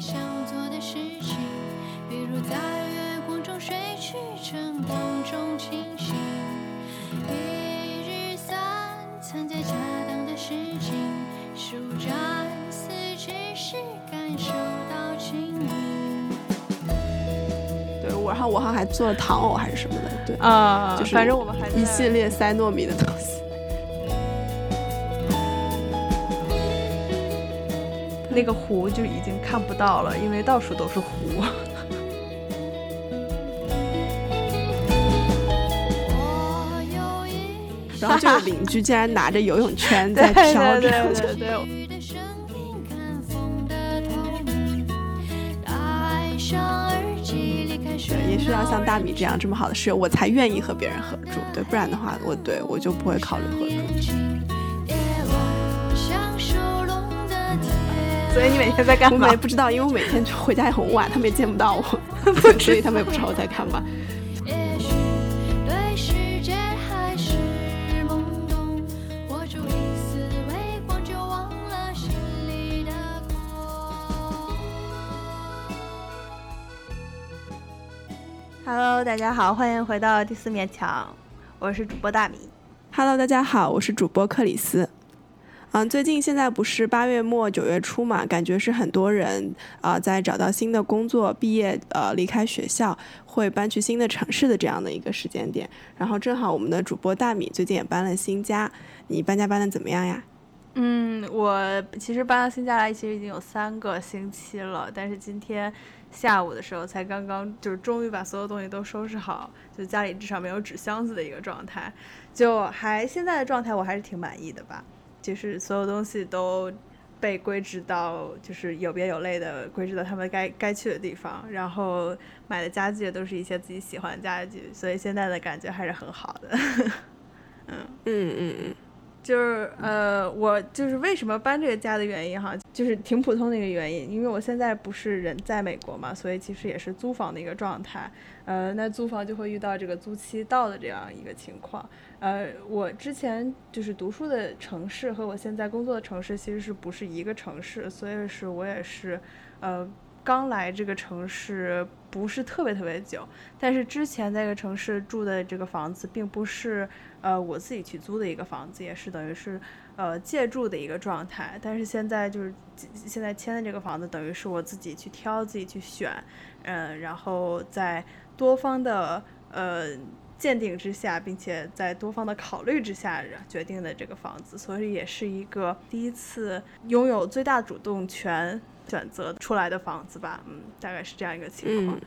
想做的事情，比如在月光中睡去，晨光中清醒。一日三餐在恰当的时机，舒展四肢是感受到轻盈。对，我然后我好像还做了糖藕还是什么的，对，啊，就是反正我们还一系列塞糯米的东那个湖就已经看不到了，因为到处都是湖。然后就有邻居竟然拿着游泳圈 在飘着，对对对对，也是要像大米这样这么好的室友，我才愿意和别人合住。对，不然的话，我对我就不会考虑合住。所以你每天在干嘛我们也？不知道，因为我每天就回家也很晚，他们也见不到我，所以他们也不知道我在干嘛。也许对世界还是懵懂，握住一丝微光就忘了心里的空。Hello，大家好，欢迎回到第四面墙，我是主播大米。Hello，大家好，我是主播克里斯。嗯，最近现在不是八月末九月初嘛，感觉是很多人啊、在找到新的工作、毕业呃离开学校，会搬去新的城市的这样的一个时间点。然后正好我们的主播大米最近也搬了新家，你搬家搬的怎么样呀？嗯，我其实搬到新家来，其实已经有三个星期了，但是今天下午的时候才刚刚就是终于把所有东西都收拾好，就家里至少没有纸箱子的一个状态，就还现在的状态我还是挺满意的吧，就是所有东西都被归置到就是有别有类的归置到他们该该去的地方，然后买的家具也都是一些自己喜欢的家具，所以现在的感觉还是很好的。嗯嗯嗯，就是呃，我就是为什么搬这个家的原因哈，就是挺普通的一个原因，因为我现在不是人在美国嘛，所以其实也是租房的一个状态。呃，那租房就会遇到这个租期到的这样一个情况。呃，我之前就是读书的城市和我现在工作的城市其实是不是一个城市，所以是我也是呃刚来这个城市不是特别特别久，但是之前那个城市住的这个房子并不是呃我自己去租的一个房子，也是等于是呃借住的一个状态。但是现在就是现在签的这个房子，等于是我自己去挑、自己去选，嗯、然后在多方的呃鉴定之下，并且在多方的考虑之下决定的这个房子，所以也是一个第一次拥有最大主动权选择出来的房子吧，嗯，大概是这样一个情况。嗯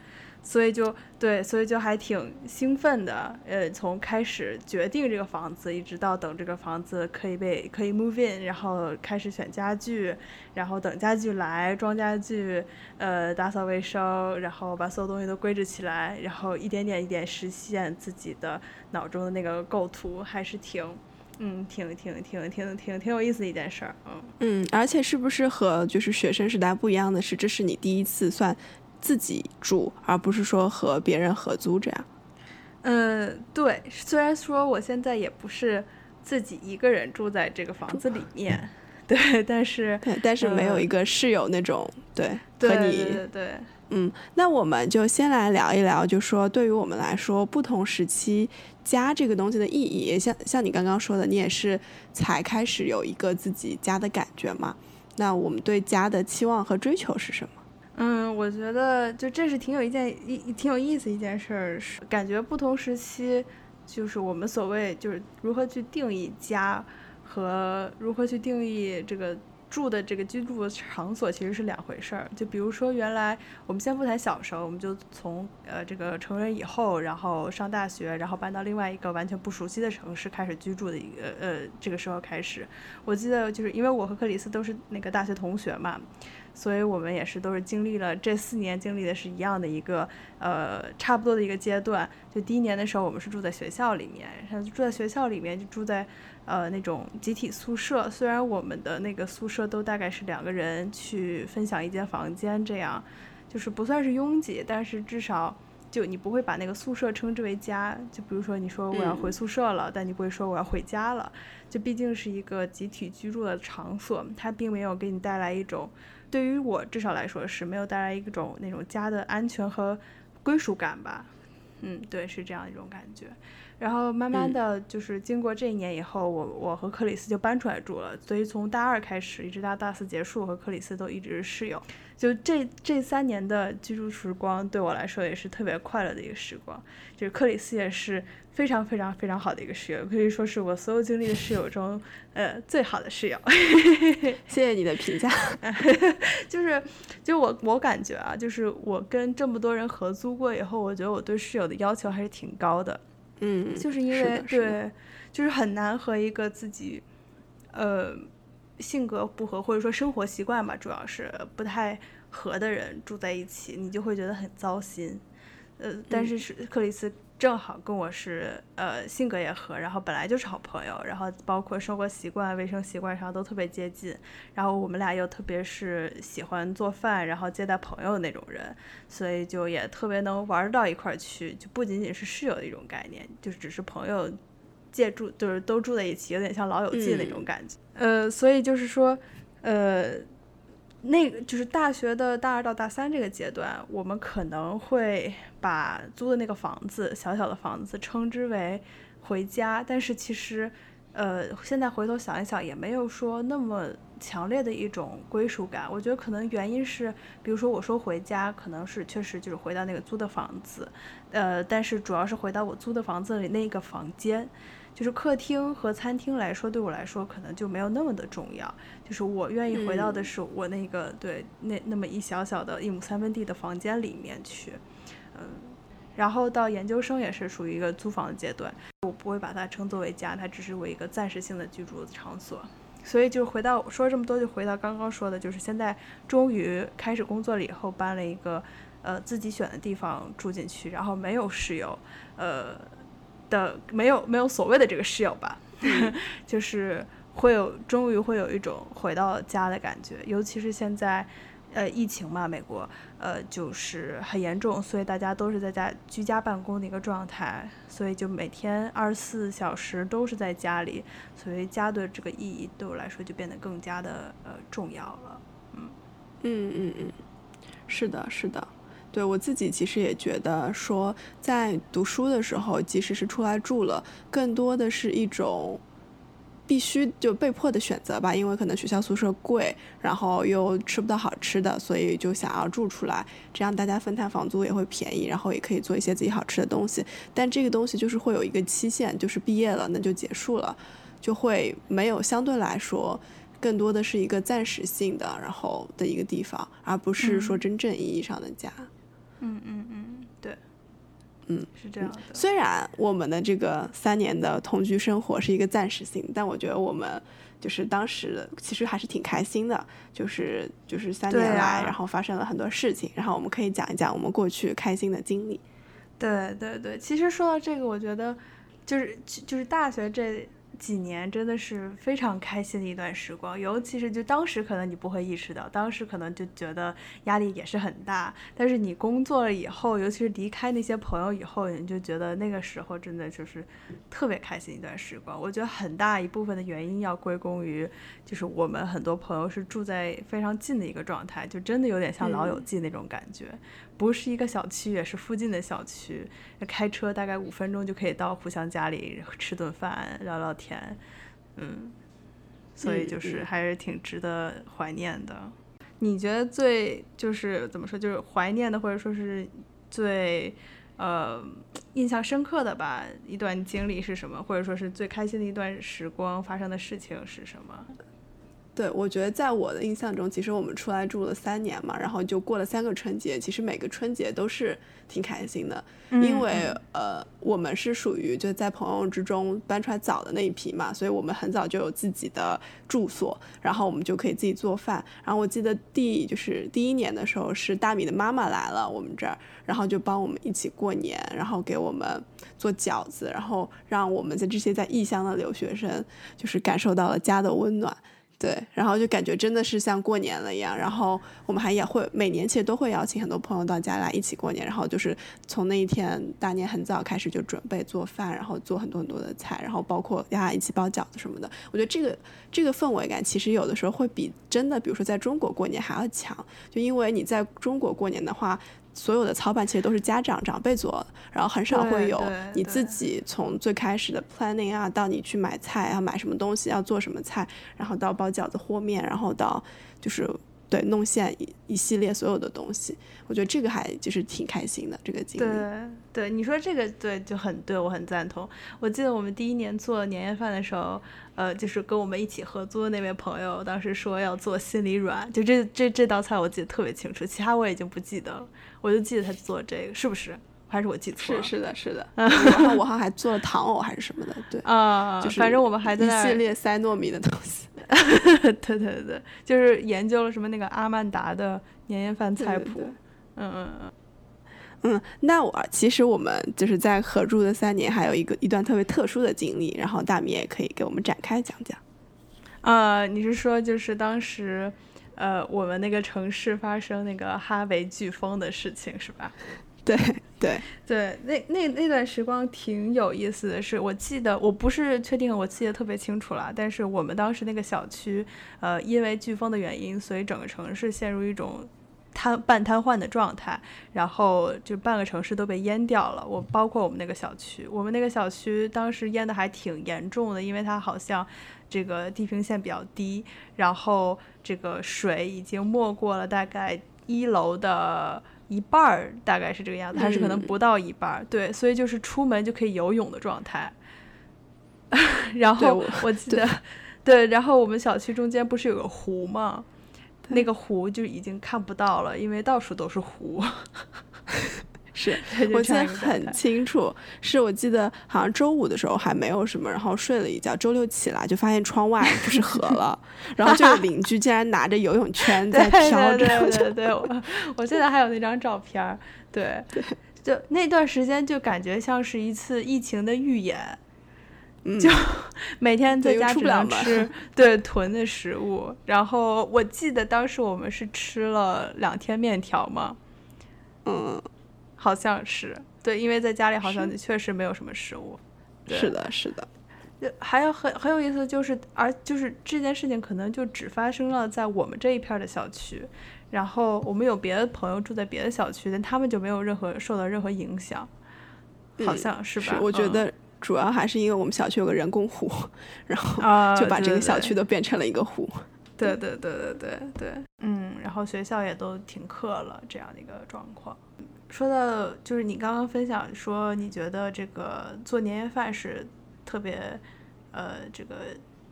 所以就对，所以就还挺兴奋的。呃，从开始决定这个房子，一直到等这个房子可以被可以 move in，然后开始选家具，然后等家具来装家具，呃，打扫卫生，然后把所有东西都归置起来，然后一点点一点实现自己的脑中的那个构图，还是挺。嗯，挺挺挺挺挺挺有意思的一件事儿，嗯，嗯，而且是不是和就是学生时代不一样的是，这是你第一次算自己住，而不是说和别人合租这样？嗯，对，虽然说我现在也不是自己一个人住在这个房子里面，对，但是 对，但是没有呃一个室友那种，对，和你对对，嗯，那我们就先来聊一聊，就说对于我们来说，不同时期家这个东西的意义，也像像你刚刚说的，你也是才开始有一个自己家的感觉嘛。那我们对家的期望和追求是什么？嗯，我觉得就这是挺有一件一挺有意思一件事儿，是感觉不同时期，就是我们所谓就是如何去定义家和如何去定义这个住的这个居住场所其实是两回事儿。就比如说原来我们先不谈小时候，我们就从呃这个成人以后，然后上大学，然后搬到另外一个完全不熟悉的城市开始居住的一个呃这个时候开始，我记得就是因为我和克里斯都是那个大学同学嘛。所以我们也是都是经历了这四年，经历的是一样的一个呃差不多的一个阶段。就第一年的时候，我们是住在学校里面，然后住在学校里面就住在呃那种集体宿舍。虽然我们的那个宿舍都大概是两个人去分享一间房间，这样就是不算是拥挤，但是至少就你不会把那个宿舍称之为家，就比如说你说我要回宿舍了，但你不会说我要回家了，就毕竟是一个集体居住的场所，它并没有给你带来一种，对于我至少来说是没有带来一种那种家的安全和归属感吧。嗯，对，是这样一种感觉。然后慢慢的就是经过这一年以后，我我和克里斯就搬出来住了，所以从大二开始一直到大四结束，和克里斯都一直是室友。就这这三年的居住时光对我来说也是特别快乐的一个时光，就是克里斯也是非常非常非常好的一个室友，可以说是我所有经历的室友中，呃，最好的室友。谢谢你的评价。就是，就我我感觉啊，就是我跟这么多人合租过以后，我觉得我对室友的要求还是挺高的。嗯，就是因为对，就是很难和一个自己，呃。性格不合，或者说生活习惯吧，主要是不太合的人住在一起，你就会觉得很糟心。呃，但是是克里斯正好跟我是呃性格也合，然后本来就是好朋友，然后包括生活习惯、卫生习惯上都特别接近，然后我们俩又特别是喜欢做饭，然后接待朋友那种人，所以就也特别能玩到一块儿去，就不仅仅是室友的一种概念，就只是朋友。借住就是都住在一起，有点像老友记那种感觉。呃，所以就是说，呃，那个就是大学的大二到大三这个阶段，我们可能会把租的那个房子，小小的房子称之为回家。但是其实，呃，现在回头想一想，也没有说那么强烈的一种归属感。我觉得可能原因是，比如说我说回家，可能是确实就是回到那个租的房子，呃，但是主要是回到我租的房子里那个房间。就是客厅和餐厅来说，对我来说可能就没有那么的重要。就是我愿意回到的是我那个对那那么一小小的一亩三分地的房间里面去，嗯，然后到研究生也是属于一个租房的阶段，我不会把它称作为家，它只是我一个暂时性的居住的场所。所以就回到说这么多，就回到刚刚说的，就是现在终于开始工作了以后，搬了一个呃自己选的地方住进去，然后没有室友，呃。的没有没有所谓的这个室友吧，就是会有终于会有一种回到家的感觉，尤其是现在，呃，疫情嘛，美国，呃，就是很严重，所以大家都是在家居家办公的一个状态，所以就每天二十四小时都是在家里，所以家的这个意义对我来说就变得更加的呃重要了，嗯。嗯嗯嗯，是的，是的。对我自己其实也觉得说，在读书的时候，即使是出来住了，更多的是一种必须就被迫的选择吧。因为可能学校宿舍贵，然后又吃不到好吃的，所以就想要住出来，这样大家分摊房租也会便宜，然后也可以做一些自己好吃的东西。但这个东西就是会有一个期限，就是毕业了那就结束了，就会没有相对来说更多的是一个暂时性的然后的一个地方，而不是说真正意义上的家。嗯嗯嗯嗯，对，嗯，是这样的。虽然我们的这个三年的同居生活是一个暂时性，但我觉得我们就是当时其实还是挺开心的，就是就是三年来，然后发生了很多事情，然后我们可以讲一讲我们过去开心的经历。对对对，其实说到这个，我觉得就是就是大学这。几年真的是非常开心的一段时光，尤其是就当时可能你不会意识到，当时可能就觉得压力也是很大。但是你工作了以后，尤其是离开那些朋友以后，你就觉得那个时候真的就是特别开心一段时光。我觉得很大一部分的原因要归功于，就是我们很多朋友是住在非常近的一个状态，就真的有点像老友记那种感觉。不是一个小区，也是附近的小区，开车大概五分钟就可以到互相家里吃顿饭、聊聊天，嗯，所以就是还是挺值得怀念的。你觉得最就是怎么说，就是怀念的，或者说是最呃印象深刻的吧？一段经历是什么？或者说是最开心的一段时光发生的事情是什么？对，我觉得在我的印象中，其实我们出来住了三年嘛，然后就过了三个春节，其实每个春节都是挺开心的，因为呃，我们是属于就在朋友之中搬出来早的那一批嘛，所以我们很早就有自己的住所，然后我们就可以自己做饭。然后我记得第就是第一年的时候，是大米的妈妈来了我们这儿，然后就帮我们一起过年，然后给我们做饺子，然后让我们在这些在异乡的留学生就是感受到了家的温暖。对，然后就感觉真的是像过年了一样。然后我们还也会每年其实都会邀请很多朋友到家来一起过年。然后就是从那一天大年很早开始就准备做饭，然后做很多很多的菜，然后包括大家一起包饺子什么的。我觉得这个这个氛围感其实有的时候会比真的，比如说在中国过年还要强。就因为你在中国过年的话。所有的操办其实都是家长长辈做，然后很少会有你自己从最开始的 planning 啊，到你去买菜啊买什么东西，要做什么菜，然后到包饺子和面，然后到就是对弄现一一系列所有的东西，我觉得这个还就是挺开心的这个经历。对对，你说这个对就很对，我很赞同。我记得我们第一年做年夜饭的时候。呃，就是跟我们一起合租的那位朋友，当时说要做心里软，就这这这道菜我记得特别清楚，其他我已经不记得了，我就记得他做这个，是不是？还是我记错了？是是的，是的。然后我好像还做了糖藕还是什么的，对啊，就是反正我们还在一系列塞糯米的东西。对对对，就是研究了什么那个阿曼达的年夜饭菜谱，嗯嗯嗯。嗯，那我其实我们就是在合住的三年，还有一个一段特别特殊的经历，然后大米也可以给我们展开讲讲。呃，你是说就是当时，呃，我们那个城市发生那个哈维飓风的事情是吧？对对对，那那那段时光挺有意思的是，我记得我不是确定我记得特别清楚了，但是我们当时那个小区，呃，因为飓风的原因，所以整个城市陷入一种。瘫半瘫痪的状态，然后就半个城市都被淹掉了。我包括我们那个小区，我们那个小区当时淹的还挺严重的，因为它好像这个地平线比较低，然后这个水已经没过了大概一楼的一半儿，大概是这个样子，还是可能不到一半儿。对，所以就是出门就可以游泳的状态。然后我记得，对，然后我们小区中间不是有个湖吗？那个湖就已经看不到了，因为到处都是湖。是 我记得很清楚，是我记得好像周五的时候还没有什么，然后睡了一觉，周六起来就发现窗外不是河了，然后就有邻居竟然拿着游泳圈在飘着。对对对，我我现在还有那张照片。对对，就那段时间就感觉像是一次疫情的预演。就 每天在家只能吃对囤的食物，然后我记得当时我们是吃了两天面条嘛，嗯，好像是对，因为在家里好像确实没有什么食物。是的，是的。还有很很有意思，就是而就是这件事情可能就只发生了在我们这一片的小区，然后我们有别的朋友住在别的小区，但他们就没有任何受到任何影响，好像是吧？我觉得。主要还是因为我们小区有个人工湖，然后就把这个小区都变成了一个湖。对对对对对对，嗯，然后学校也都停课了，这样的一个状况。说到就是你刚刚分享说，你觉得这个做年夜饭是特别呃这个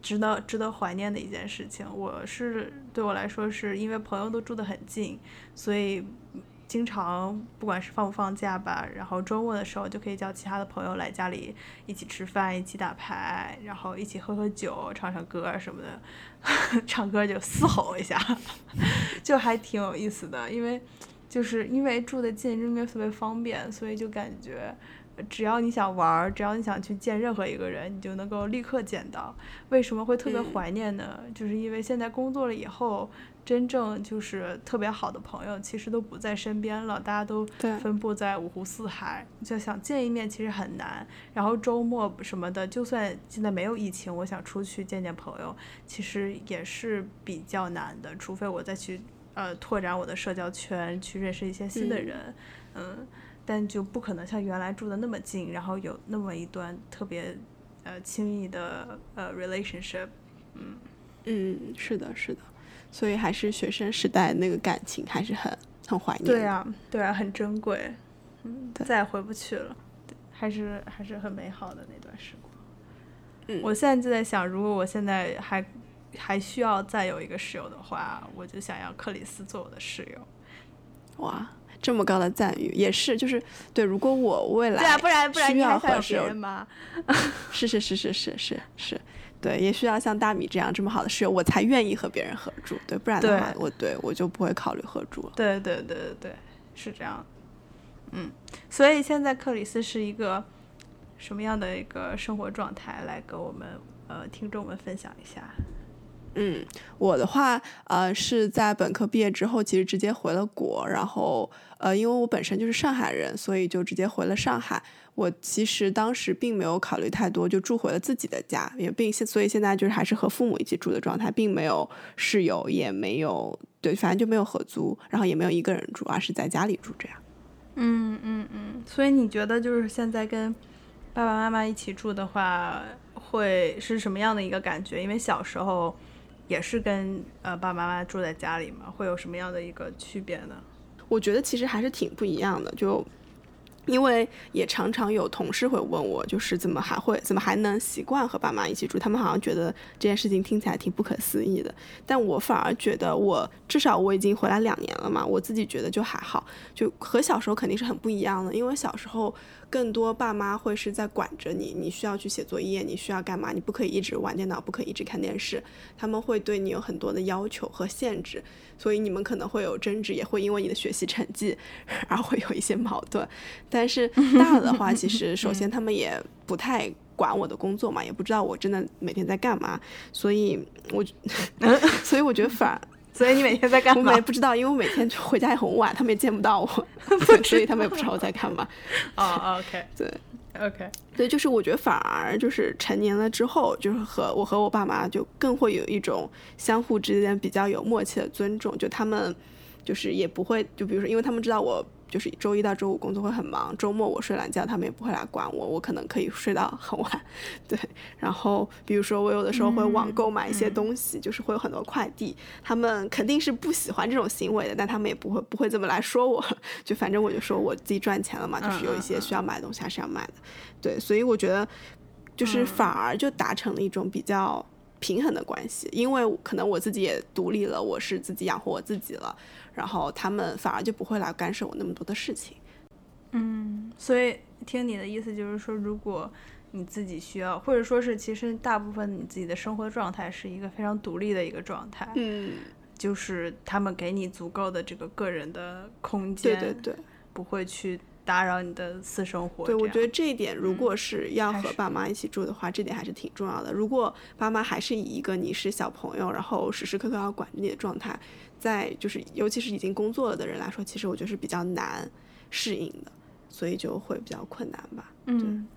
值得值得怀念的一件事情。我是对我来说是因为朋友都住得很近，所以。经常不管是放不放假吧，然后周末的时候就可以叫其他的朋友来家里一起吃饭，一起打牌，然后一起喝喝酒，唱唱歌什么的，唱歌就嘶吼一下，就还挺有意思的。因为就是因为住的近，因为特别方便，所以就感觉只要你想玩，只要你想去见任何一个人，你就能够立刻见到。为什么会特别怀念呢？就是因为现在工作了以后。真正就是特别好的朋友，其实都不在身边了，大家都分布在五湖四海，就想见一面其实很难。然后周末什么的，就算现在没有疫情，我想出去见见朋友，其实也是比较难的，除非我再去呃拓展我的社交圈，去认识一些新的人，嗯，但就不可能像原来住的那么近，然后有那么一段特别呃亲密的呃 relationship，嗯嗯，是的，是的。所以还是学生时代那个感情还是很很怀念。对啊，对啊，很珍贵，嗯，再也回不去了，还是还是很美好的那段时光。嗯，我现在就在想，如果我现在还还需要再有一个室友的话，我就想要克里斯做我的室友。哇，这么高的赞誉，也是就是对。如果我未来对啊，不然不然你还想有别人吗？是是是是是是是。对，也需要像大米这样这么好的室友，我才愿意和别人合住。对，不然的话，我对我就不会考虑合住了。对对对对对，是这样。嗯，所以现在克里斯是一个什么样的一个生活状态？来给我们呃听众们分享一下。嗯，我的话，呃，是在本科毕业之后，其实直接回了国，然后，呃，因为我本身就是上海人，所以就直接回了上海。我其实当时并没有考虑太多，就住回了自己的家，也并现，所以现在就是还是和父母一起住的状态，并没有室友，也没有对，反正就没有合租，然后也没有一个人住，而是在家里住这样。嗯嗯嗯，所以你觉得就是现在跟爸爸妈妈一起住的话，会是什么样的一个感觉？因为小时候也是跟呃爸爸妈妈住在家里嘛，会有什么样的一个区别呢？我觉得其实还是挺不一样的，就。因为也常常有同事会问我，就是怎么还会怎么还能习惯和爸妈一起住？他们好像觉得这件事情听起来挺不可思议的。但我反而觉得，我至少我已经回来两年了嘛，我自己觉得就还好，就和小时候肯定是很不一样的。因为小时候。更多爸妈会是在管着你，你需要去写作业，你需要干嘛？你不可以一直玩电脑，不可以一直看电视。他们会对你有很多的要求和限制，所以你们可能会有争执，也会因为你的学习成绩 而会有一些矛盾。但是大了的话，其实首先他们也不太管我的工作嘛，也不知道我真的每天在干嘛，所以我，所以我觉得反而。所以你每天在干嘛？我也不知道，因为我每天就回家也很晚，他们也见不到我，所以他们也不知道我在干嘛。哦，OK，对，OK，对，就是我觉得反而就是成年了之后，就是和我和我爸妈就更会有一种相互之间比较有默契的尊重，就他们就是也不会，就比如说，因为他们知道我。就是周一到周五工作会很忙，周末我睡懒觉，他们也不会来管我，我可能可以睡到很晚，对。然后比如说我有的时候会网购买一些东西，就是会有很多快递，他们肯定是不喜欢这种行为的，但他们也不会不会这么来说我，就反正我就说我自己赚钱了嘛，就是有一些需要买的东西还是要买的，对。所以我觉得就是反而就达成了一种比较平衡的关系，因为可能我自己也独立了，我是自己养活我自己了。然后他们反而就不会来干涉我那么多的事情，嗯，所以听你的意思就是说，如果你自己需要，或者说是其实大部分你自己的生活状态是一个非常独立的一个状态，嗯，就是他们给你足够的这个个人的空间，对对对，不会去打扰你的私生活。对，我觉得这一点，如果是要和爸妈一起住的话，这点还是挺重要的。如果爸妈还是以一个你是小朋友，然后时时刻刻要管着你的状态。在就是，尤其是已经工作了的人来说，其实我觉得是比较难适应的，所以就会比较困难吧。嗯，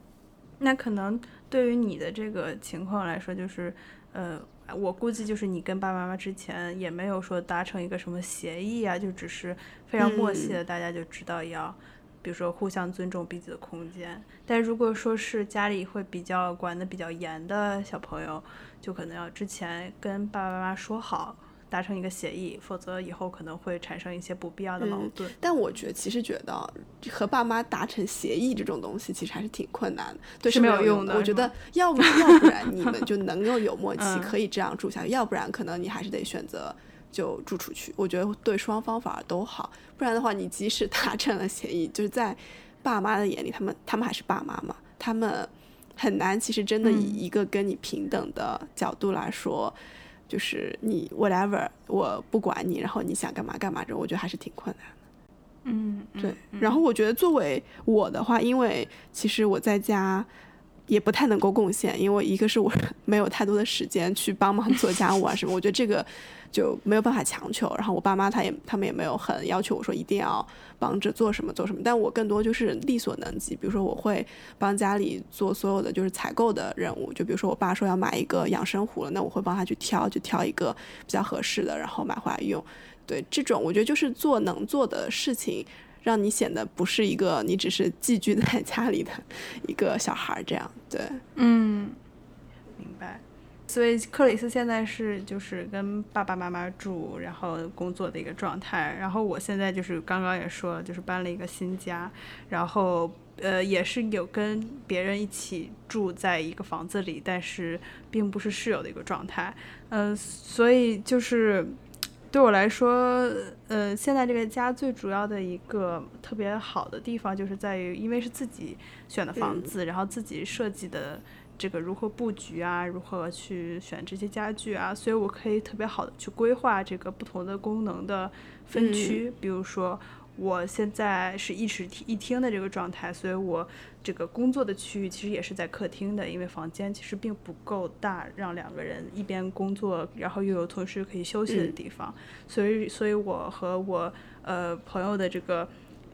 那可能对于你的这个情况来说，就是，呃，我估计就是你跟爸爸妈妈之前也没有说达成一个什么协议啊，就只是非常默契的，大家就知道要，比如说互相尊重彼此的空间。但如果说是家里会比较管的比较严的小朋友，就可能要之前跟爸爸妈妈说好。达成一个协议，否则以后可能会产生一些不必要的矛盾。但我觉得，其实觉得和爸妈达成协议这种东西，其实还是挺困难的，对，是没有用的。我觉得，要不要不然你们就能够有默契，可以这样住下去；要不然，可能你还是得选择就住出去。我觉得对双方反而都好。不然的话，你即使达成了协议，就是在爸妈的眼里，他们他们还是爸妈嘛，他们很难。其实真的以一个跟你平等的角度来说。就是你 whatever，我不管你，然后你想干嘛干嘛，这我觉得还是挺困难的。嗯，对。然后我觉得作为我的话，因为其实我在家也不太能够贡献，因为一个是我 没有太多的时间去帮忙做家务啊什么，我觉得这个。就没有办法强求，然后我爸妈他也他们也没有很要求我说一定要帮着做什么做什么，但我更多就是力所能及，比如说我会帮家里做所有的就是采购的任务，就比如说我爸说要买一个养生壶了，那我会帮他去挑，就挑一个比较合适的，然后买回来用。对这种，我觉得就是做能做的事情，让你显得不是一个你只是寄居在家里的一个小孩儿这样。对，嗯，明白。所以克里斯现在是就是跟爸爸妈妈住，然后工作的一个状态。然后我现在就是刚刚也说了，就是搬了一个新家，然后呃也是有跟别人一起住在一个房子里，但是并不是室友的一个状态。嗯，所以就是对我来说，呃现在这个家最主要的一个特别好的地方，就是在于因为是自己选的房子，然后自己设计的。这个如何布局啊？如何去选这些家具啊？所以我可以特别好的去规划这个不同的功能的分区。比如说，我现在是一室一厅的这个状态，所以我这个工作的区域其实也是在客厅的，因为房间其实并不够大，让两个人一边工作，然后又有同时可以休息的地方。所以，所以我和我呃朋友的这个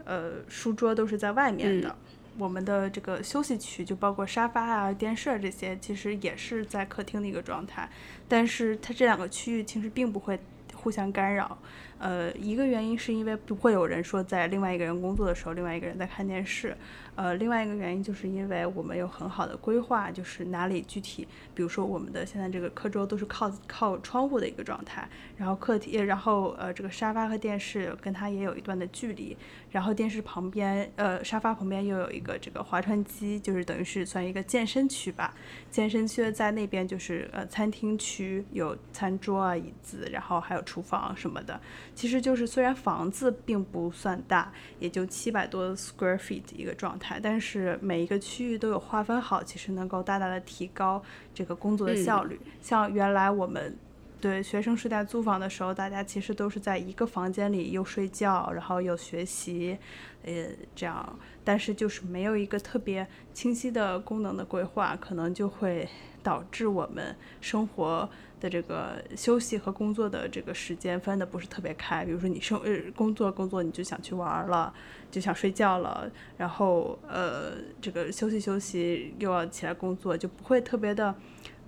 呃书桌都是在外面的。我们的这个休息区就包括沙发啊、电视这些，其实也是在客厅的一个状态。但是它这两个区域其实并不会互相干扰。呃，一个原因是因为不会有人说在另外一个人工作的时候，另外一个人在看电视。呃，另外一个原因就是因为我们有很好的规划，就是哪里具体，比如说我们的现在这个课桌都是靠靠窗户的一个状态，然后客厅，然后呃这个沙发和电视跟它也有一段的距离，然后电视旁边，呃沙发旁边又有一个这个划船机，就是等于是算一个健身区吧。健身区在那边就是呃餐厅区，有餐桌啊椅子，然后还有厨房什么的。其实就是虽然房子并不算大，也就七百多 square feet 一个状态，但是每一个区域都有划分好，其实能够大大的提高这个工作的效率。像原来我们对学生时代租房的时候，大家其实都是在一个房间里又睡觉，然后又学习，呃这样，但是就是没有一个特别清晰的功能的规划，可能就会导致我们生活。的这个休息和工作的这个时间分的不是特别开，比如说你生呃工作工作你就想去玩了，就想睡觉了，然后呃这个休息休息又要起来工作，就不会特别的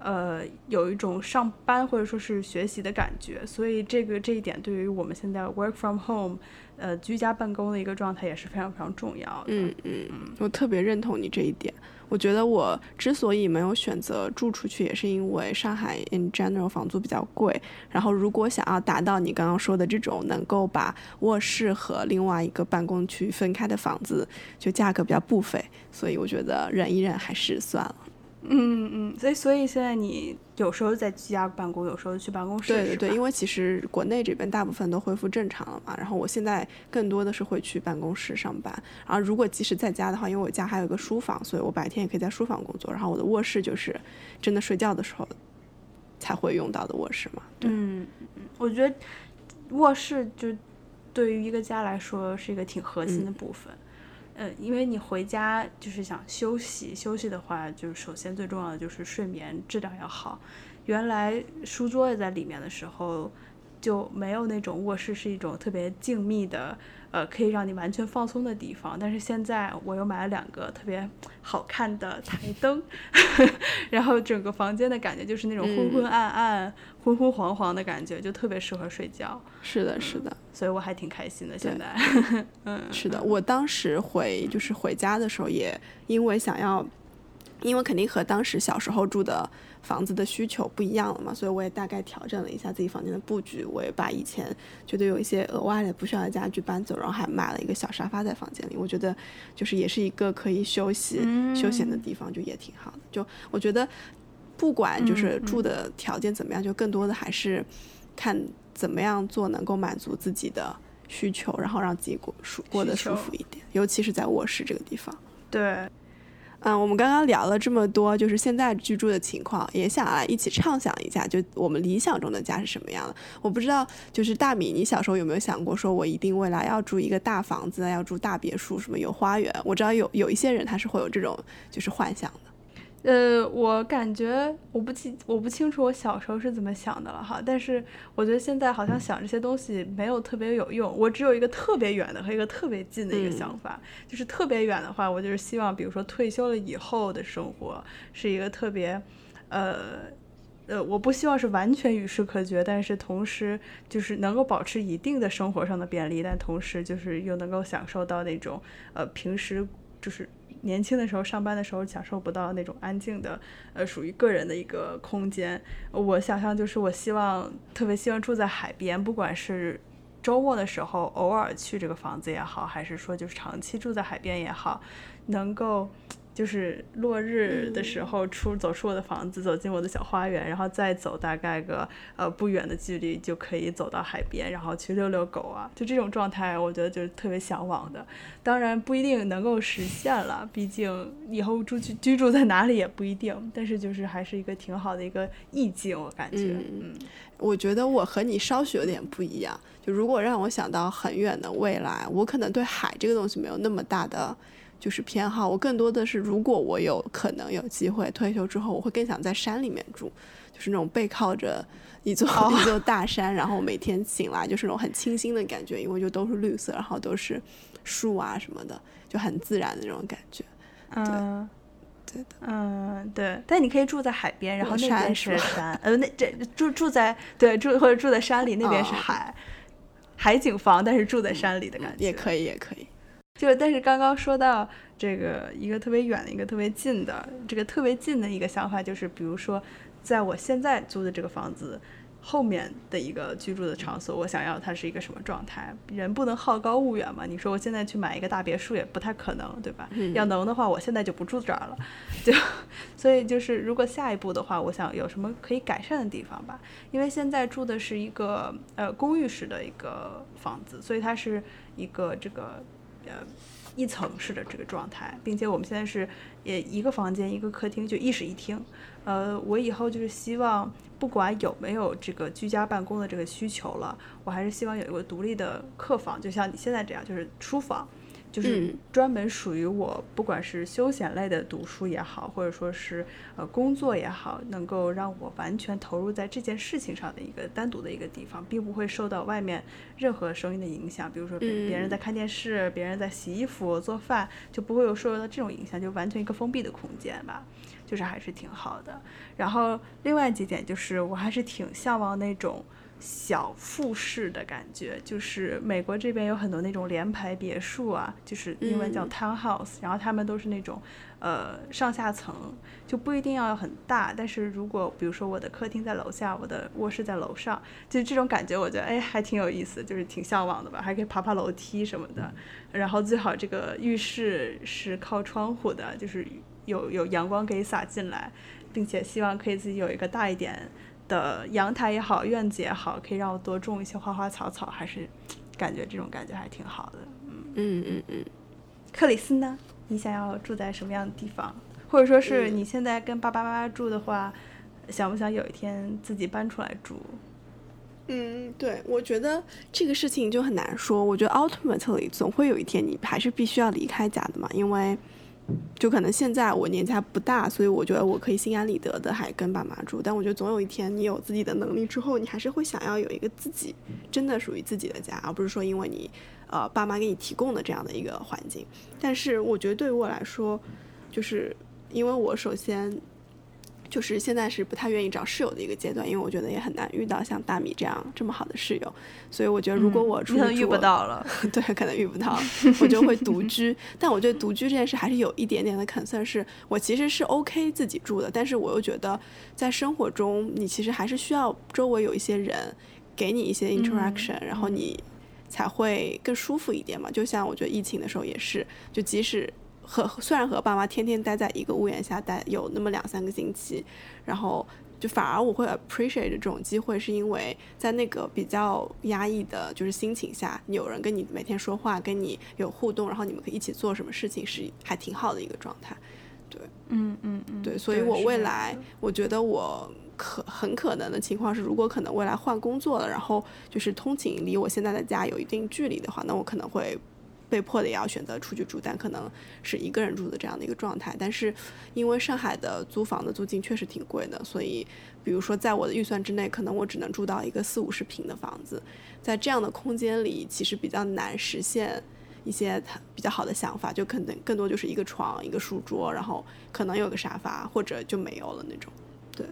呃有一种上班或者说是学习的感觉，所以这个这一点对于我们现在 work from home。呃，居家办公的一个状态也是非常非常重要的。嗯嗯，我特别认同你这一点。我觉得我之所以没有选择住出去，也是因为上海 in general 房租比较贵。然后，如果想要达到你刚刚说的这种能够把卧室和另外一个办公区分开的房子，就价格比较不菲。所以，我觉得忍一忍还是算了。嗯嗯，所以所以现在你有时候在居家办公，有时候去办公室。对对对，因为其实国内这边大部分都恢复正常了嘛。然后我现在更多的是会去办公室上班。然后如果即使在家的话，因为我家还有一个书房，所以我白天也可以在书房工作。然后我的卧室就是真的睡觉的时候才会用到的卧室嘛。嗯嗯，我觉得卧室就对于一个家来说是一个挺核心的部分。嗯，嗯因为你回家就是想休息，休息的话，就是首先最重要的就是睡眠质量要好。原来书桌也在里面的时候，就没有那种卧室是一种特别静谧的。呃，可以让你完全放松的地方，但是现在我又买了两个特别好看的台灯，然后整个房间的感觉就是那种昏昏暗暗、昏昏黄黄的感觉，就特别适合睡觉。是的，是的，所以我还挺开心的。现在，嗯，是的，我当时回就是回家的时候，也因为想要，因为肯定和当时小时候住的。房子的需求不一样了嘛，所以我也大概调整了一下自己房间的布局。我也把以前觉得有一些额外的不需要的家具搬走，然后还买了一个小沙发在房间里。我觉得就是也是一个可以休息休闲的地方，就也挺好的。就我觉得不管就是住的条件怎么样，就更多的还是看怎么样做能够满足自己的需求，然后让自己过舒过得舒服一点，尤其是在卧室这个地方。对。嗯，我们刚刚聊了这么多，就是现在居住的情况，也想来一起畅想一下，就我们理想中的家是什么样的。我不知道，就是大米，你小时候有没有想过，说我一定未来要住一个大房子，要住大别墅，什么有花园？我知道有有一些人他是会有这种就是幻想的。呃，我感觉我不清我不清楚我小时候是怎么想的了哈，但是我觉得现在好像想这些东西没有特别有用。我只有一个特别远的和一个特别近的一个想法，就是特别远的话，我就是希望，比如说退休了以后的生活是一个特别，呃呃，我不希望是完全与世隔绝，但是同时就是能够保持一定的生活上的便利，但同时就是又能够享受到那种呃平时就是。年轻的时候上班的时候享受不到那种安静的，呃，属于个人的一个空间。我想象就是我希望特别希望住在海边，不管是周末的时候偶尔去这个房子也好，还是说就是长期住在海边也好，能够。就是落日的时候出走出我的房子，走进我的小花园，然后再走大概个呃不远的距离就可以走到海边，然后去遛遛狗啊，就这种状态，我觉得就是特别向往的。当然不一定能够实现了，毕竟以后住居居住在哪里也不一定。但是就是还是一个挺好的一个意境，我感觉。嗯，我觉得我和你稍许有点不一样。就如果让我想到很远的未来，我可能对海这个东西没有那么大的就是偏好。我更多的是，如果我有可能有机会退休之后，我会更想在山里面住，就是那种背靠着一座 一座大山，然后每天醒来就是那种很清新的感觉，因为就都是绿色，然后都是。树啊什么的，就很自然的那种感觉。嗯，对的，嗯对。但你可以住在海边，然后那边是山。呃，那这住住在对住或者住在山里，那边是海，海景房，但是住在山里的感觉也可以，也可以。就但是刚刚说到这个一个特别远的一个特别近的这个特别近的一个想法，就是比如说在我现在租的这个房子。后面的一个居住的场所，我想要它是一个什么状态？人不能好高骛远嘛？你说我现在去买一个大别墅也不太可能，对吧？要能的话，我现在就不住这儿了。就所以就是，如果下一步的话，我想有什么可以改善的地方吧？因为现在住的是一个呃公寓式的一个房子，所以它是一个这个呃一层式的这个状态，并且我们现在是也一个房间一个客厅，就一室一厅。呃，我以后就是希望，不管有没有这个居家办公的这个需求了，我还是希望有一个独立的客房，就像你现在这样，就是书房，就是专门属于我，不管是休闲类的读书也好，或者说是呃工作也好，能够让我完全投入在这件事情上的一个单独的一个地方，并不会受到外面任何声音的影响，比如说别别人在看电视，别人在洗衣服、做饭，就不会有受到这种影响，就完全一个封闭的空间吧。就是还是挺好的，然后另外几点就是我还是挺向往那种小复式的感觉，就是美国这边有很多那种联排别墅啊，就是英文叫 townhouse，然后他们都是那种呃上下层，就不一定要很大，但是如果比如说我的客厅在楼下，我的卧室在楼上，就这种感觉，我觉得哎还挺有意思，就是挺向往的吧，还可以爬爬楼梯什么的，然后最好这个浴室是靠窗户的，就是。有有阳光可以洒进来，并且希望可以自己有一个大一点的阳台也好，院子也好，可以让我多种一些花花草草，还是感觉这种感觉还挺好的。嗯嗯嗯嗯。克里斯呢？你想要住在什么样的地方？或者说是你现在跟爸爸妈妈住的话，想不想有一天自己搬出来住？嗯，对，我觉得这个事情就很难说。我觉得 ultimately 总会有一天你还是必须要离开家的嘛，因为。就可能现在我年纪还不大，所以我觉得我可以心安理得的还跟爸妈住。但我觉得总有一天你有自己的能力之后，你还是会想要有一个自己真的属于自己的家，而不是说因为你呃爸妈给你提供的这样的一个环境。但是我觉得对于我来说，就是因为我首先。就是现在是不太愿意找室友的一个阶段，因为我觉得也很难遇到像大米这样这么好的室友，所以我觉得如果我出去遇不到了，对，可能遇不到，我就会独居。但我觉得独居这件事还是有一点点的 concern，是我其实是 OK 自己住的，但是我又觉得在生活中你其实还是需要周围有一些人给你一些 interaction，然后你才会更舒服一点嘛。就像我觉得疫情的时候也是，就即使。和虽然和爸妈天天待在一个屋檐下待有那么两三个星期，然后就反而我会 appreciate 这种机会，是因为在那个比较压抑的就是心情下，有人跟你每天说话，跟你有互动，然后你们可以一起做什么事情，是还挺好的一个状态。对，嗯嗯嗯，对，所以我未来我觉得我可很可能的情况是，如果可能未来换工作了，然后就是通勤离我现在的家有一定距离的话，那我可能会。被迫的也要选择出去住，但可能是一个人住的这样的一个状态。但是，因为上海的租房的租金确实挺贵的，所以，比如说在我的预算之内，可能我只能住到一个四五十平的房子。在这样的空间里，其实比较难实现一些比较好的想法，就可能更多就是一个床、一个书桌，然后可能有个沙发，或者就没有了那种。对，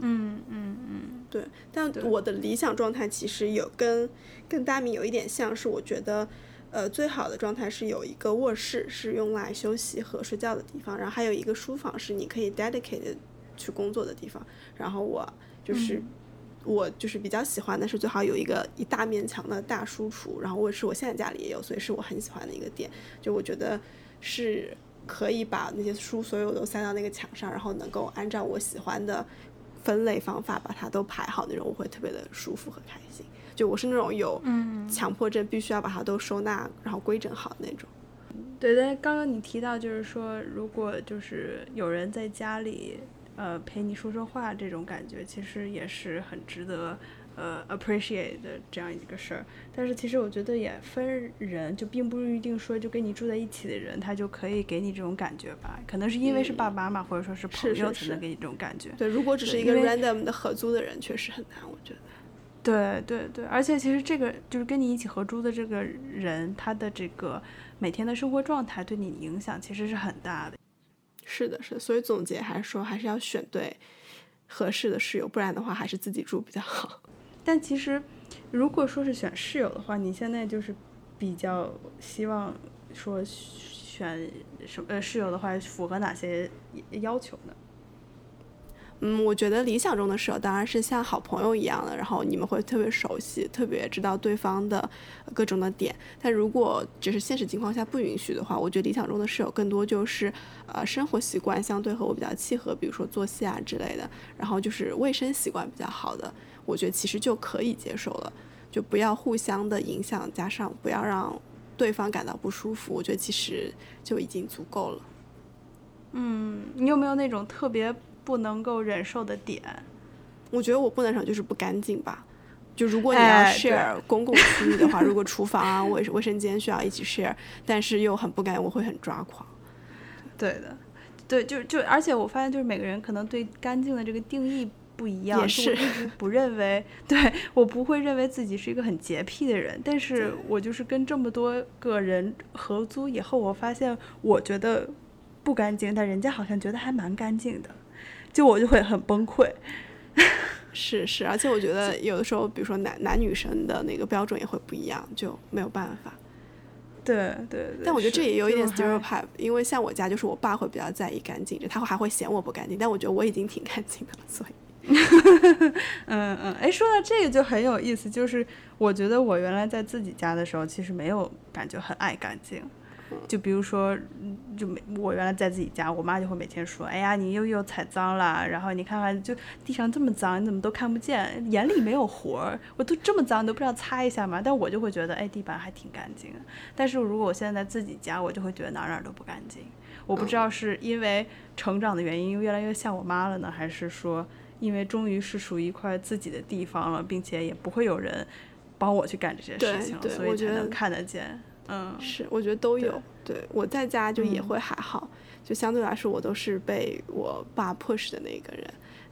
嗯嗯嗯，对。但我的理想状态其实有跟跟大米有一点像是，我觉得。呃，最好的状态是有一个卧室是用来休息和睡觉的地方，然后还有一个书房是你可以 dedicated 去工作的地方。然后我就是我就是比较喜欢的是最好有一个一大面墙的大书橱，然后卧室我现在家里也有，所以是我很喜欢的一个点。就我觉得是可以把那些书所有都塞到那个墙上，然后能够按照我喜欢的分类方法把它都排好那种，我会特别的舒服和开心。就我是那种有强迫症，必须要把它都收纳然后规整好的那种。对，但刚刚你提到就是说，如果就是有人在家里呃陪你说说话，这种感觉其实也是很值得。呃，appreciate 的这样一个事儿，但是其实我觉得也分人，就并不一定说就跟你住在一起的人，他就可以给你这种感觉吧？可能是因为是爸爸妈妈或者说是朋友才能给你这种感觉。对，如果只是一个 random 的合租的人，确实很难，我觉得。对对对，而且其实这个就是跟你一起合租的这个人，他的这个每天的生活状态对你影响其实是很大的。是的，是的，所以总结还是说，还是要选对合适的室友，不然的话还是自己住比较好。但其实，如果说是选室友的话，你现在就是比较希望说选什么呃室友的话，符合哪些要求呢？嗯，我觉得理想中的室友当然是像好朋友一样的，然后你们会特别熟悉，特别知道对方的各种的点。但如果只是现实情况下不允许的话，我觉得理想中的室友更多就是呃生活习惯相对和我比较契合，比如说作息啊之类的，然后就是卫生习惯比较好的。我觉得其实就可以接受了，就不要互相的影响，加上不要让对方感到不舒服，我觉得其实就已经足够了。嗯，你有没有那种特别不能够忍受的点？我觉得我不能忍受就是不干净吧。就如果你要 share 公共区域的话，如果厨房啊、卫卫生间需要一起 share，但是又很不干净，我会很抓狂。对的，对，就就而且我发现就是每个人可能对干净的这个定义。不一样，也是不认为，对我不会认为自己是一个很洁癖的人，但是我就是跟这么多个人合租以后，我发现我觉得不干净，但人家好像觉得还蛮干净的，就我就会很崩溃。是是，而且我觉得有的时候，比如说男男女生的那个标准也会不一样，就没有办法。对对对。但我觉得这也有一点 stereotype，因为像我家就是我爸会比较在意干净，他会还会嫌我不干净，但我觉得我已经挺干净的了，所以。嗯 嗯，哎，说到这个就很有意思，就是我觉得我原来在自己家的时候，其实没有感觉很爱干净。就比如说，就每我原来在自己家，我妈就会每天说：“哎呀，你又又踩脏了，然后你看看，就地上这么脏，你怎么都看不见，眼里没有活儿。我都这么脏，你都不知道擦一下吗？”但我就会觉得，哎，地板还挺干净。但是如果我现在在自己家，我就会觉得哪哪都不干净。我不知道是因为成长的原因，越来越像我妈了呢，还是说？因为终于是属于一块自己的地方了，并且也不会有人帮我去干这些事情，所以才能看得见。嗯，是，我觉得都有。对，我在家就也会还好，就相对来说我都是被我爸 push 的那个人。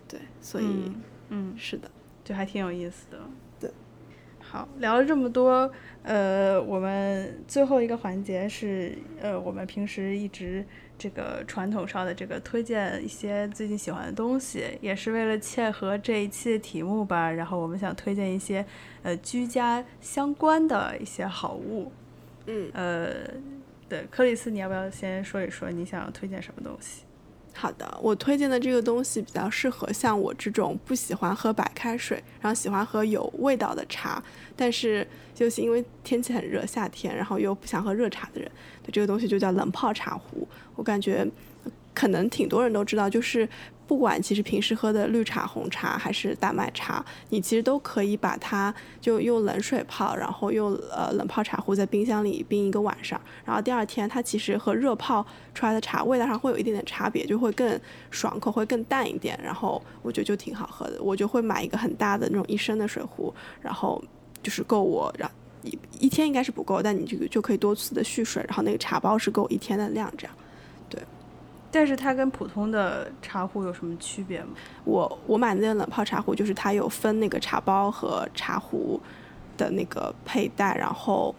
对，所以，嗯，是的，就还挺有意思的。对，好，聊了这么多，呃，我们最后一个环节是，呃，我们平时一直。这个传统上的这个推荐一些最近喜欢的东西，也是为了切合这一期的题目吧。然后我们想推荐一些呃居家相关的一些好物。嗯，呃，对，克里斯，你要不要先说一说你想要推荐什么东西？好的，我推荐的这个东西比较适合像我这种不喜欢喝白开水，然后喜欢喝有味道的茶，但是就是因为天气很热，夏天，然后又不想喝热茶的人，对这个东西就叫冷泡茶壶。我感觉可能挺多人都知道，就是。不管其实平时喝的绿茶、红茶还是大麦茶，你其实都可以把它就用冷水泡，然后用呃冷泡茶壶在冰箱里冰一个晚上，然后第二天它其实和热泡出来的茶味道上会有一点点差别，就会更爽口，会更淡一点。然后我觉得就挺好喝的，我就会买一个很大的那种一升的水壶，然后就是够我让一一天应该是不够，但你这个就可以多次的蓄水，然后那个茶包是够一天的量这样。但是它跟普通的茶壶有什么区别吗？我我买的那个冷泡茶壶，就是它有分那个茶包和茶壶的那个佩戴，然后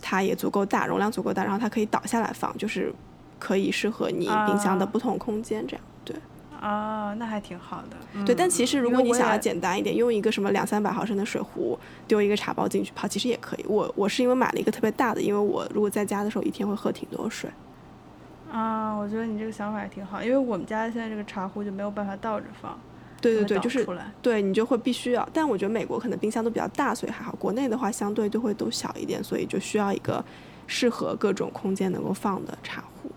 它也足够大，容量足够大，然后它可以倒下来放，就是可以适合你冰箱的不同空间这样。对。啊，那还挺好的。对，但其实如果你想要简单一点，用一个什么两三百毫升的水壶，丢一个茶包进去泡，其实也可以。我我是因为买了一个特别大的，因为我如果在家的时候一天会喝挺多水。啊，我觉得你这个想法也挺好，因为我们家现在这个茶壶就没有办法倒着放。对对对，就是对你就会必须要，但我觉得美国可能冰箱都比较大，所以还好。国内的话相对就会都小一点，所以就需要一个适合各种空间能够放的茶壶。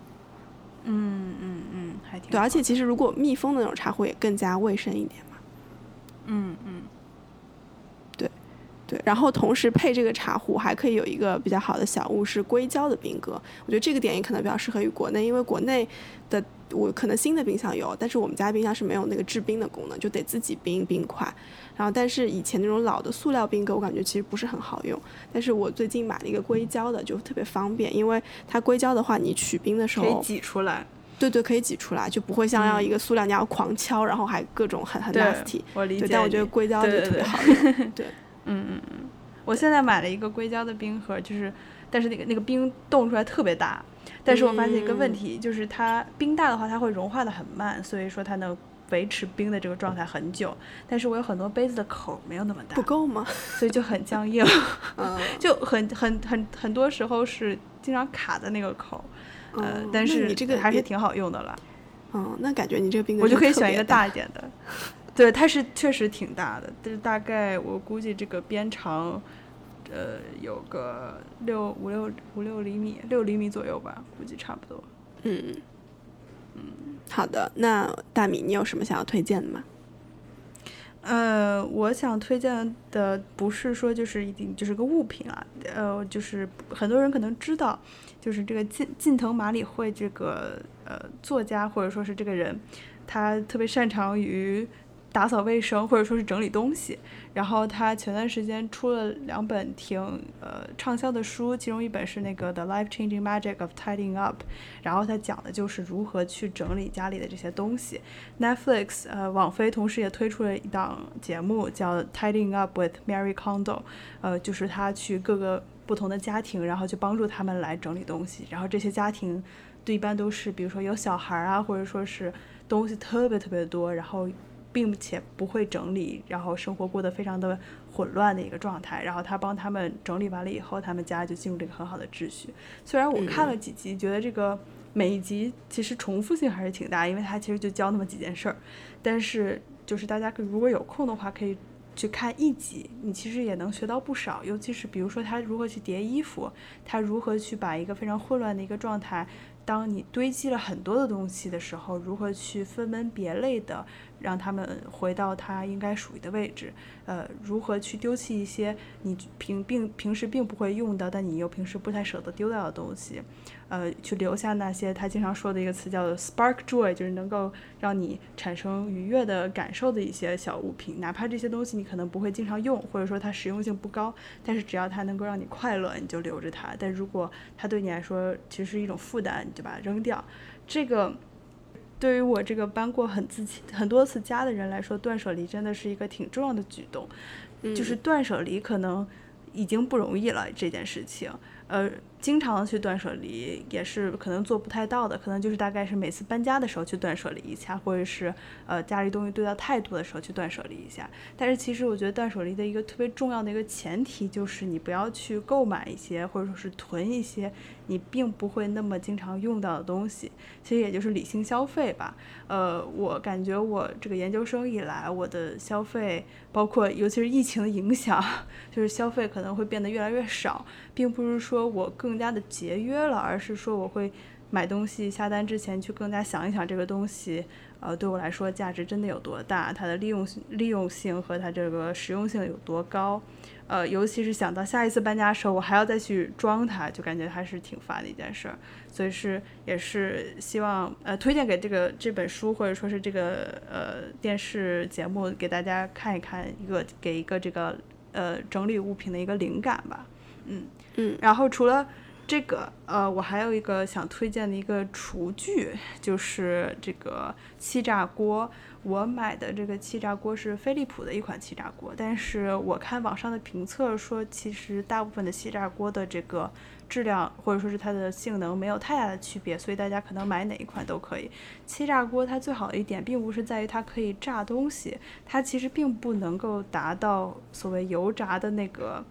嗯嗯嗯，还挺对，而且其实如果密封的那种茶壶也更加卫生一点嘛。嗯嗯对，然后同时配这个茶壶还可以有一个比较好的小物是硅胶的冰格，我觉得这个点也可能比较适合于国内，因为国内的我可能新的冰箱有，但是我们家冰箱是没有那个制冰的功能，就得自己冰冰块。然后但是以前那种老的塑料冰格，我感觉其实不是很好用，但是我最近买了一个硅胶的，就特别方便，因为它硅胶的话，你取冰的时候可以，挤出来。对对，可以挤出来，就不会像要一个塑料你要狂敲，然后还各种很很 nasty。，对，我理解。但我觉得硅胶就特别好用。对，嗯嗯嗯，我现在买了一个硅胶的冰盒，就是，但是那个那个冰冻出来特别大，但是我发现一个问题，就是它冰大的话，它会融化的很慢，所以说它能维持冰的这个状态很久。但是我有很多杯子的口没有那么大不，够吗？所以就很僵硬，嗯，就很很很很多时候是经常卡在那个口儿。呃但是你这个还是挺好用的了，嗯，那感觉你这个冰格我就可以选一个大一点的。对，它是确实挺大的，但是大概我估计这个边长，呃，有个六五六五六厘米，六厘米左右吧，估计差不多。嗯嗯，好的，那大米，你有什么想要推荐的吗？呃，我想推荐的不是说就是一定就是个物品啊，呃，就是很多人可能知道，就是这个近近藤麻里惠这个呃作家或者说是这个人，他特别擅长于打扫卫生或者说是整理东西。然后他前段时间出了两本挺呃畅销的书，其中一本是那个《The Life Changing Magic of Tidying Up》，然后他讲的就是如何去整理家里的这些东西。Netflix 呃网飞同时也推出了一档节目叫《Tidying Up with Mary Kondo》，呃就是他去各个不同的家庭，然后去帮助他们来整理东西。然后这些家庭都一般都是比如说有小孩啊，或者说是东西特别特别多，然后并且不会整理，然后生活过得非常的混乱的一个状态。然后他帮他们整理完了以后，他们家就进入这个很好的秩序。虽然我看了几集，觉得这个每一集其实重复性还是挺大，因为它其实就教那么几件事儿。但是就是大家如果有空的话，可以去看一集，你其实也能学到不少。尤其是比如说他如何去叠衣服，他如何去把一个非常混乱的一个状态，当你堆积了很多的东西的时候，如何去分门别类的让他们回到它应该属于的位置。呃，如何去丢弃一些你平并平时并不会用的，但你又平时不太舍得丢掉的东西，呃，去留下那些他经常说的一个词叫 spark joy，就是能够让你产生愉悦的感受的一些小物品，哪怕这些东西你可能不会经常用，或者说它实用性不高，但是只要它能够让你快乐，你就留着它。但如果它对你来说其实是一种负担，你就把它扔掉。这个对于我这个搬过很自很多次家的人来说，断舍离真的是一个挺重要的举动。就是断舍离可能已经不容易了这件事情，呃，经常去断舍离也是可能做不太到的，可能就是大概是每次搬家的时候去断舍离一下，或者是呃家里东西堆到太多的时候去断舍离一下。但是其实我觉得断舍离的一个特别重要的一个前提就是你不要去购买一些或者说是囤一些你并不会那么经常用到的东西，其实也就是理性消费吧。呃，我感觉我这个研究生以来，我的消费，包括尤其是疫情的影响，就是消费可能会变得越来越少，并不是说我更更加的节约了，而是说我会买东西下单之前去更加想一想这个东西，呃，对我来说价值真的有多大，它的利用性利用性和它这个实用性有多高。呃，尤其是想到下一次搬家的时候，我还要再去装它，就感觉还是挺烦的一件事儿。所以是也是希望呃推荐给这个这本书或者说是这个呃电视节目给大家看一看，一个给一个这个呃整理物品的一个灵感吧。嗯嗯，然后除了这个呃，我还有一个想推荐的一个厨具，就是这个气炸锅。我买的这个气炸锅是飞利浦的一款气炸锅，但是我看网上的评测说，其实大部分的气炸锅的这个质量或者说是它的性能没有太大的区别，所以大家可能买哪一款都可以。气炸锅它最好的一点，并不是在于它可以炸东西，它其实并不能够达到所谓油炸的那个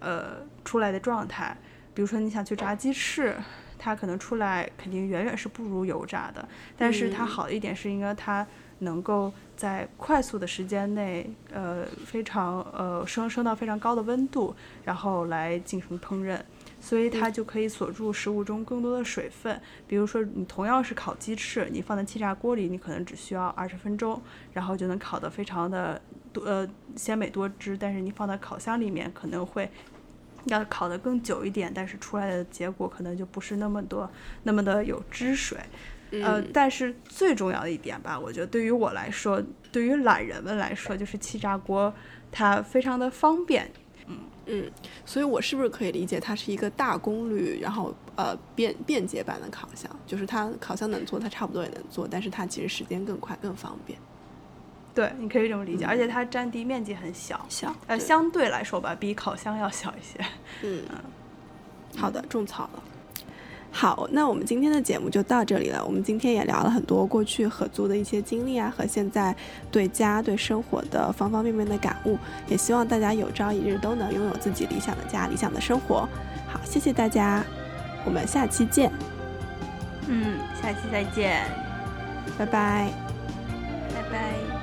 呃出来的状态。比如说你想去炸鸡翅，它可能出来肯定远远是不如油炸的，但是它好的一点是因为它能够在快速的时间内，呃，非常呃升升到非常高的温度，然后来进行烹饪。所以它就可以锁住食物中更多的水分。比如说，你同样是烤鸡翅，你放在气炸锅里，你可能只需要二十分钟，然后就能烤得非常的多呃鲜美多汁。但是你放在烤箱里面，可能会要烤得更久一点，但是出来的结果可能就不是那么多那么的有汁水。呃，嗯但是最重要的一点吧，我觉得对于我来说，对于懒人们来说，就是气炸锅它非常的方便。嗯嗯，所以我是不是可以理解它是一个大功率，然后呃便便捷版的烤箱？就是它烤箱能做，它差不多也能做，但是它其实时间更快、更方便。对，你可以这么理解，而且它占地面积很小，小呃，对相对来说吧，比烤箱要小一些。嗯，好的，种草了。好，那我们今天的节目就到这里了。我们今天也聊了很多过去合租的一些经历啊，和现在对家、对生活的方方面面的感悟。也希望大家有朝一日都能拥有自己理想的家、理想的生活。好，谢谢大家，我们下期见，嗯，下期再见，拜拜。拜拜。